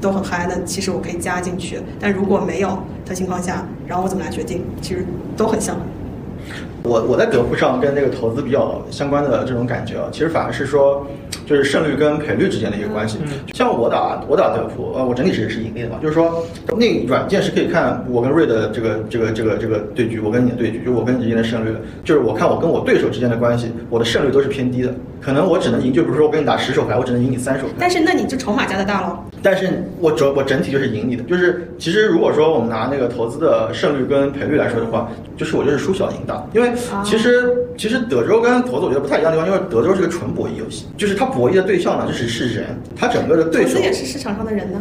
都很嗨，那其实我可以加进去。但如果没有的情况下，然后我怎么来决定？其实都很像。我我在德扑上跟那个投资比较相关的这种感觉啊，其实反而是说，就是胜率跟赔率之间的一个关系。像我打我打德扑，呃，我整体是是盈利的嘛，就是说那软件是可以看我跟瑞的这个这个这个这个对局，我跟你的对局，就我跟你之间的胜率，就是我看我跟我对手之间的关系，我的胜率都是偏低的，可能我只能赢，就比如说我跟你打十手牌，我只能赢你三手牌。但是那你就筹码加的大喽。但是我整我整体就是赢你的，就是其实如果说我们拿那个投资的胜率跟赔率来说的话，就是我就是输小赢大，因为。其实，其实德州跟投资我觉得不太一样的地方，因为德州是个纯博弈游戏，就是它博弈的对象呢，就是是人，他整个的对手也是市场上的人呢。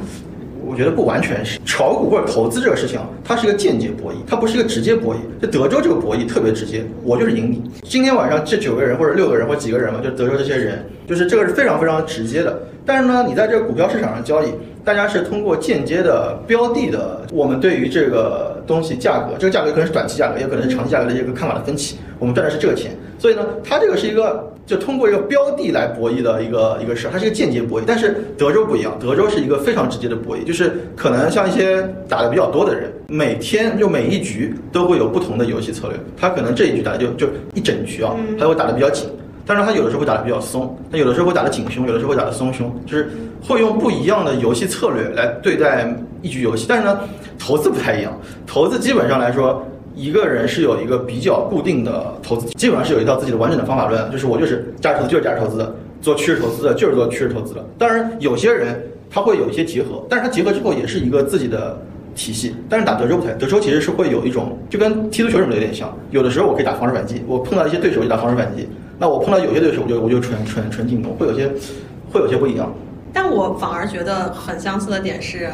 我觉得不完全是炒股或者投资这个事情，它是一个间接博弈，它不是一个直接博弈。就德州这个博弈特别直接，我就是赢你。今天晚上这九个人或者六个人或几个人嘛，就德州这些人，就是这个是非常非常直接的。但是呢，你在这个股票市场上交易，大家是通过间接的标的的，我们对于这个东西价格，这个价格可能是短期价格，也可能是长期价格的一个看法的分歧，我们赚的是这个钱。所以呢，它这个是一个。就通过一个标的来博弈的一个一个事儿，它是一个间接博弈。但是德州不一样，德州是一个非常直接的博弈，就是可能像一些打的比较多的人，每天就每一局都会有不同的游戏策略。他可能这一局打的就就一整局啊，他会打的比较紧，但是他有的时候会打的比较松，他有的时候会打的紧凶，有的时候会打的松凶，就是会用不一样的游戏策略来对待一局游戏。但是呢，投资不太一样，投资基本上来说。一个人是有一个比较固定的投资，基本上是有一套自己的完整的方法论，就是我就是价值投资就是价值投资，做趋势投资的就是做趋势投资的。当然，有些人他会有一些结合，但是他结合之后也是一个自己的体系。但是打德州不太，德州其实是会有一种就跟踢足球什么的有点像，有的时候我可以打防守反击，我碰到一些对手就打防守反击，那我碰到有些对手我就我就纯纯纯进攻，会有些会有些不一样。但我反而觉得很相似的点是，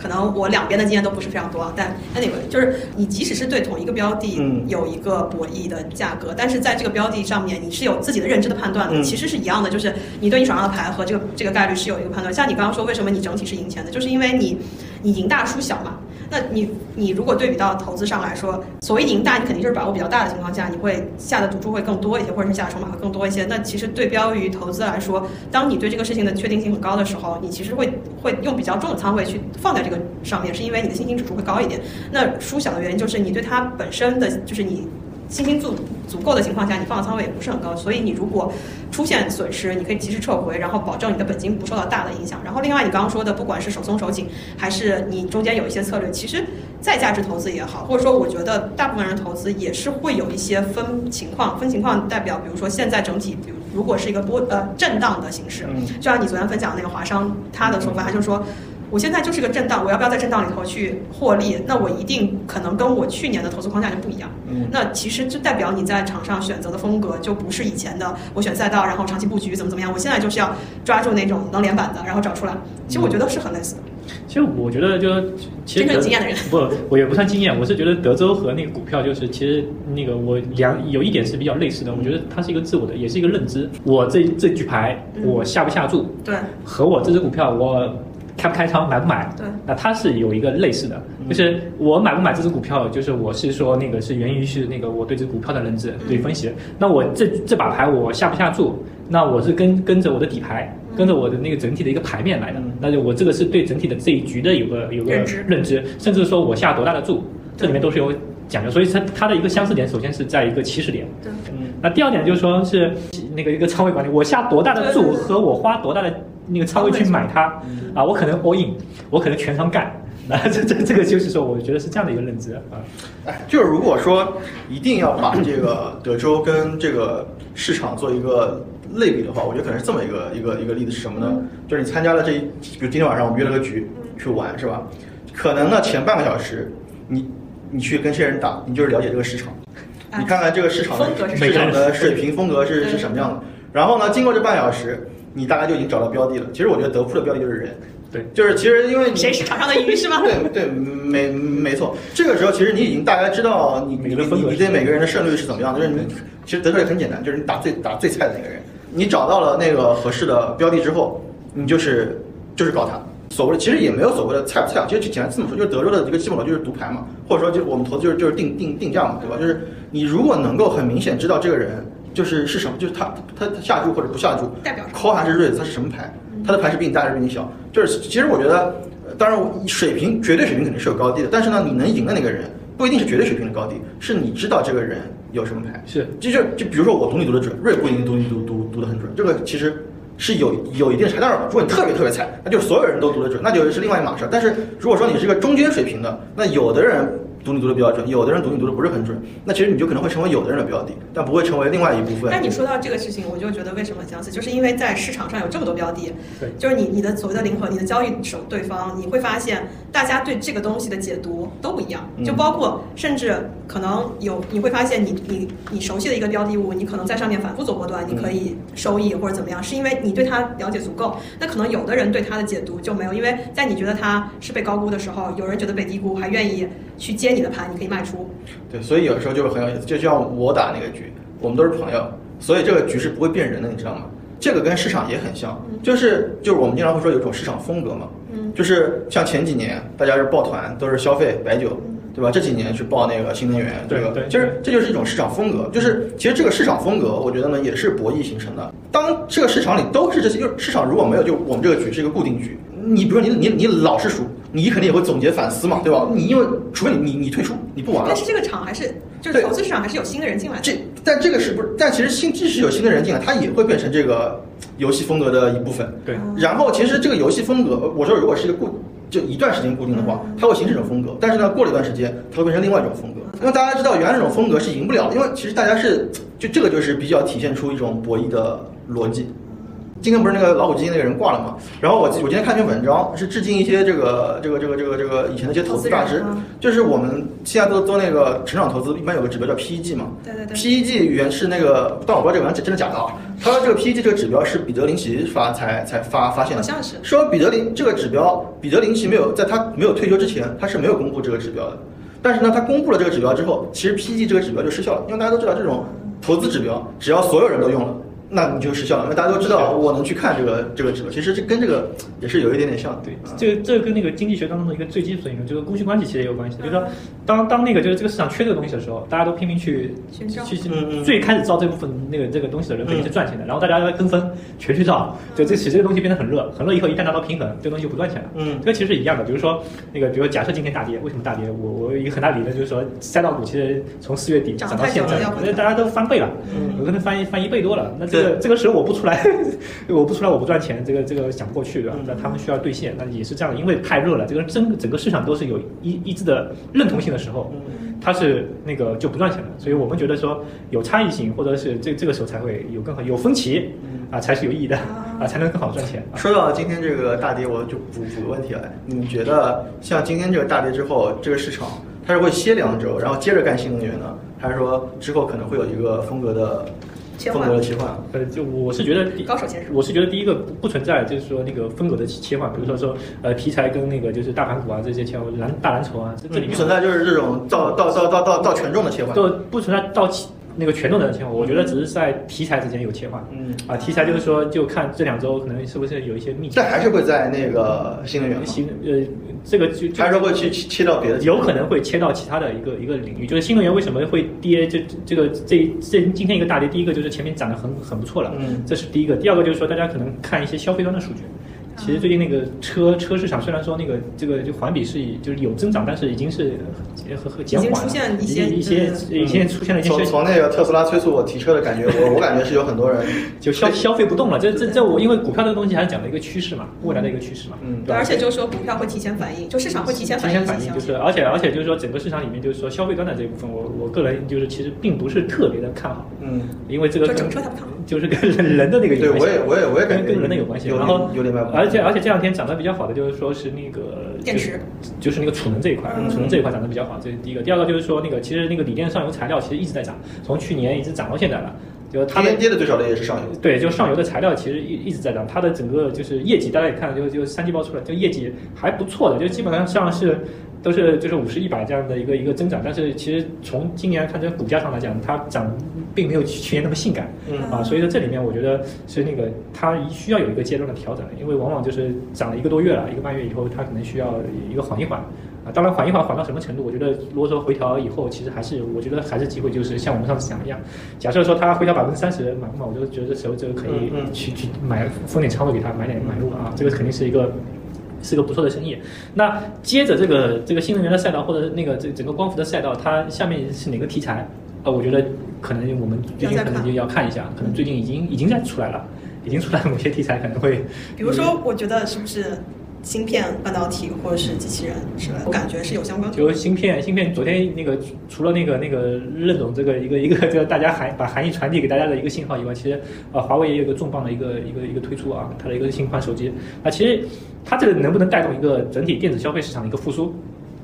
可能我两边的经验都不是非常多啊。但 anyway，就是你即使是对同一个标的嗯有一个博弈的价格，但是在这个标的上面你是有自己的认知的判断的，嗯其实是一样的，就是你对你手上的牌和这个这个概率是有一个判断。像你刚刚说，为什么你整体是赢钱的，就是因为你你赢大输小嘛。那你你如果对比到投资上来说，所谓赢大，你肯定就是把握比较大的情况下，你会下的赌注会更多一些，或者是下的筹码会更多一些。那其实对标于投资来说，当你对这个事情的确定性很高的时候，你其实会会用比较重的仓位去放在这个上面，是因为你的信心指数会高一点。那输小的原因就是你对它本身的就是你信心足足够的情况下，你放的仓位也不是很高，所以你如果出现损失，你可以及时撤回，然后保证你的本金不受到大的影响。然后另外你刚刚说的，不管是手松手紧，还是你中间有一些策略，其实再价值投资也好，或者说我觉得大部分人投资也是会有一些分情况，分情况代表，比如说现在整体，比如如果是一个波呃震荡的形式，就像你昨天分享的那个华商他的说法，他就说。我现在就是个震荡，我要不要在震荡里头去获利？那我一定可能跟我去年的投资框架就不一样。嗯那其实就代表你在场上选择的风格就不是以前的我选赛道，然后长期布局怎么怎么样。我现在就是要抓住那种能连板的，然后找出来。其实我觉得是很类似的。其实我觉得就其实真正有经验的人不，我也不算经验，我是觉得德州和那个股票就是其实那个我两有一点是比较类似的，我觉得它是一个自我的，也是一个认知。我这这局牌嗯我下不下注，对和我这只股票我开不开仓买不买，对，那它是有一个类似的，就是我买不买这只股票，就是我是说那个是源于是那个我对这股票的认知、对分析。那我这这把牌我下不下注，那我是跟跟着我的底牌，跟着我的那个整体的一个牌面来的。嗯。那就我这个是对整体的这一局的有个有个认知。认知，甚至说我下多大的注，这里面都是有讲究。所以它它的一个相似点，首先是在一个起始点。对，嗯那第二点就是说是那个一个仓位管理，我下多大的注和我花多大的那个仓位去买它啊，我可能 all in，我可能全仓干。那 这这这个就是说，我觉得是这样的一个认知啊。哎，就是如果说一定要把这个德州跟这个市场做一个类比的话，我觉得可能是这么一个一个一个例子是什么呢？就是你参加了这一，比如今天晚上我们约了个局去玩，是吧？可能呢前半个小时你你去跟这些人打，你就是了解这个市场，你看看这个市场的市场的水平风格是是什么样的。然后呢，经过这半小时，你大概就已经找到标的了。其实我觉得德扑的标的就是人，对，就是其实因为你谁是场上的鱼是吗？对对，没没错。这个时候其实你已经大概知道你你你你对每个人的胜率是怎么样的。就是你其实得出来很简单，就是你打最打最菜的那个人，你找到了那个合适的标的之后，你就是就是搞他。所谓的其实也没有所谓的菜不菜，其实就简单这么说，就是德州的一个基本逻辑就是读牌嘛，或者说就我们投资就是就是定定定价嘛，对吧？就是你如果能够很明显知道这个人就是是什么，就是他他他下注或者不下注，代表 call 还是 raise，他是什么牌？他的牌是比你大还是比你小？就是其实我觉得，呃当然水平绝对水平肯定是有高低的，但是呢，你能赢的那个人不一定是绝对水平的高低，是你知道这个人有什么牌。是就就就比如说我读你读的准，瑞不一定读你读读读的很准，这个其实是有有一定差。但是，如果你特别特别菜，那就是所有人都读得准，那就是另外一码事儿。但是如果说你是一个中间水平的，那有的人读你读的比较准，有的人读你读的不是很准，那其实你就可能会成为有的人的标的，但不会成为另外一部分。但你说到这个事情，我就觉得为什么很相似，就是因为在市场上有这么多标的，对就是你你的所谓的灵魂，你的交易手对方，你会发现大家对这个东西的解读都不一样，嗯就包括甚至可能有你会发现你你你熟悉的一个标的物，你可能在上面反复做波段，你可以收益或者怎么样，是因为你对它了解足够。那可能有的人对它的解读就没有，因为在你觉得它是被高估的时候，有人觉得被低估，还愿意去接你的盘，你可以卖出。对，所以有的时候就是很有意思，就像我打那个局，我们都是朋友，所以这个局是不会变人的，你知道吗？这个跟市场也很像，就是就是我们经常会说有一种市场风格嘛，嗯就是像前几年大家是抱团，都是消费白酒，对吧？这几年去报那个新能源，这个对对就是这就是一种市场风格，就是其实这个市场风格，我觉得呢也是博弈形成的。当这个市场里都是这些，就是市场如果没有，就我们这个局是一个固定局，你比如说你你你老是输，你肯定也会总结反思嘛，对吧？你因为除非你你你退出，你不玩了但。是这个场还是就是投资市场还是有新的人进来的。这但这个是不是？但其实新即使有新的人进来，他也会变成这个游戏风格的一部分。对，然后其实这个游戏风格，我说如果是一个固就一段时间固定的话，它会形成一种风格。但是呢，过了一段时间，它会变成另外一种风格。因为大家知道，原来那种风格是赢不了的，因为其实大家是就这个就是比较体现出一种博弈的逻辑。今天不是那个老虎基金那个人挂了嘛？然后我我今天看一篇文章，是致敬一些这个这个这个这个这个以前的一些投资大师就是我们现在都做那个成长投资，一般有个指标叫 PEG 嘛。对对对 PEG 原是那个，但我不知道这个文章真的假的啊。他说这个 PEG 这个指标是彼得林奇发才才发发现的，好像是说彼得林这个指标，彼得林奇没有在他没有退休之前，他是没有公布这个指标的。但是呢，他公布了这个指标之后，其实 PEG 这个指标就失效了，因为大家都知道这种投资指标，只要所有人都用了。那你就失效了，因为大家都知道我能去看这个这个指标，其实这跟这个也是有一点点像。对啊，这个这个跟那个经济学当中的一个最基础的一个就是供需关系其实也有关系，就是说，当当那个就是这个市场缺这个东西的时候，大家都拼命去去嗯嗯最开始造这部分那个这个东西的人肯定是赚钱的，然后大家要跟风全去造，就这使这个东西变得很热，很热以后一旦达到平衡，这个东西就不赚钱了。嗯。这个其实是一样的，比如说那个，比如假设今天大跌，为什么大跌？我我有一个很大理论就是说，赛道股其实从四月底涨到现在那大家都翻倍了，嗯。有可能翻一翻一倍多了。那这个这个时候 我不出来，我不出来我不赚钱，这个这个想不过去，对吧嗯？那他们需要兑现，那也是这样，因为太热了，这个整整个市场都是有一一致的认同性的时候，嗯它是那个就不赚钱了。所以我们觉得说有差异性，或者是这这个时候才会有更好有分歧啊，才是有意义的啊，才能更好赚钱啊。说到今天这个大跌，我就补补个问题来，你们觉得像今天这个大跌之后，这个市场它是会歇两周，然后接着干新能源呢，还是说之后可能会有一个风格的切换风格的切换？呃，就我是觉得第高手先生我是觉得第一个不不存在，就是说那个风格的切换，比如说说呃题材跟那个就是大盘股啊这些切换，蓝大蓝筹啊，这这里面不存在就是这种到到到到到到权重的切换。就不存在到起那个权重的切换，我觉得只是在题材之间有切换。嗯，啊，题材就是说，就看这两周可能是不是有一些密集但还是会在那个新能源？新呃，这个就就还是会去切切到别的？有可能会切到其他的一个一个领域，就是新能源为什么会跌？这这个这这今天一个大跌，第一个就是前面涨得很很不错了，嗯这是第一个。第二个就是说，大家可能看一些消费端的数据。其实最近那个车车市场虽然说那个这个就环比是以就是有增长，但是已经是呃和和减缓了，已经出现一些一些对一些出现了一些从从那个特斯拉催促我提车的感觉，我我感觉是有很多人 就消消费不动了。这这这我因为股票这个东西还是讲的一个趋势嘛，未来的一个趋势嘛，嗯对而且就是说股票会提前反应，就市场会提前提反应前反应就是，而且而且就是说，整个市场里面就是说消费端的这一部分，我我个人就是其实并不是特别的看好，嗯，因为这个就整车它不看好就是跟人人的那个有对关系，我也我也我也感觉跟跟人的有关系。有然后有点卖不而且而且这两天涨得比较好的就是说是那个电池，就是就是那个储能这一块，嗯储能这一块涨得比较好，这是第一个。第二个就是说那个其实那个锂电上游材料其实一直在涨，从去年一直涨到现在了，就是它的今天跌的最少的也是上游。对，就上游的材料其实一一直在涨，它的整个就是业绩，大家也看，就就三季报出来，就业绩还不错的，就基本上像是都是就是五十一百这样的一个一个增长，但是其实从今年看这个股价上来讲，它涨并没有去年那么性感，嗯啊，所以说这里面我觉得是那个它需要有一个阶段的调整，因为往往就是涨了一个多月了，一个半月以后，它可能需要一个缓一缓。啊，当然缓一缓，缓到什么程度？我觉得如果说回调以后，其实还是我觉得还是机会，就是像我们上次讲的一样，假设说它回调百分之三十买不买，我就觉得这时候这个可以嗯嗯去去买封点仓位给它买点买入啊，这个肯定是一个。是个不错的生意。那接着这个这个新能源的赛道或者那个这整个光伏的赛道，它下面是哪个题材？呃，我觉得可能我们最近可能就要看一下，可能最近已经已经在出来了，已经出来了某些题材可能会，比如说，我觉得是不是芯片、半导体或者是机器人之类的，我感觉是有相关。就芯片，芯片昨天那个除了那个那个任总这个一个一个这个大家含把含义传递给大家的一个信号以外，其实呃华为也有一个重磅的一个一个一个推出啊，它的一个新款手机。啊其实它这个能不能带动一个整体电子消费市场的一个复苏，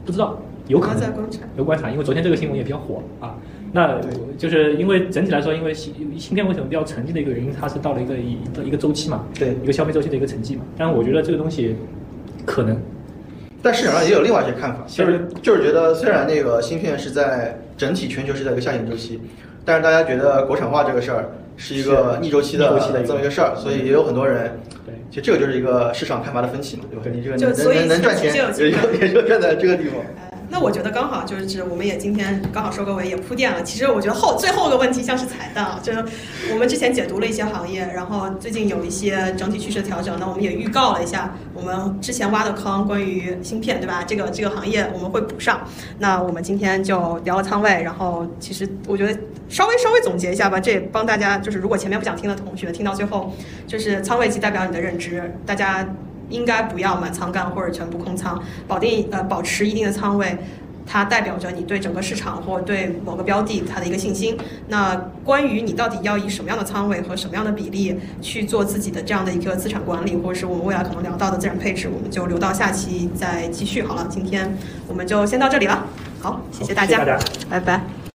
不知道，有可能还在观察。有观察，因为昨天这个新闻也比较火啊。那就是因为整体来说，因为芯芯片为什么比较沉寂的一个原因，它是到了一个一一个周期嘛，对一个消费周期的一个沉寂嘛。但是我觉得这个东西可能但市场上也有另外一些看法，就是就是觉得虽然那个芯片是在整体全球是在一个下行周期，但是大家觉得国产化这个事儿是一个逆周期的逆周期的这么一个事儿，所以也有很多人。对。其实这个就是一个市场看法的分歧嘛，对吧？你这个能能能赚钱，也就也就站在这个地方。那我觉得刚好就是我们也今天刚好收个尾，也铺垫了。其实我觉得后最后一个问题像是彩蛋，就是我们之前解读了一些行业，然后最近有一些整体趋势的调整，那我们也预告了一下我们之前挖的坑，关于芯片，对吧？这个这个行业我们会补上。那我们今天就聊了仓位，然后其实我觉得稍微稍微总结一下吧，这也帮大家就是如果前面不想听的同学听到最后，就是仓位即代表你的认知，大家。应该不要满仓干或者全部空仓，保定呃保持一定的仓位。它代表着你对整个市场或对某个标的它的一个信心。那关于你到底要以什么样的仓位和什么样的比例去做自己的这样的一个资产管理，或者是我们未来可能聊到的资产配置，我们就留到下期再继续好了。今天我们就先到这里了，好，谢谢大家，谢谢大家拜拜。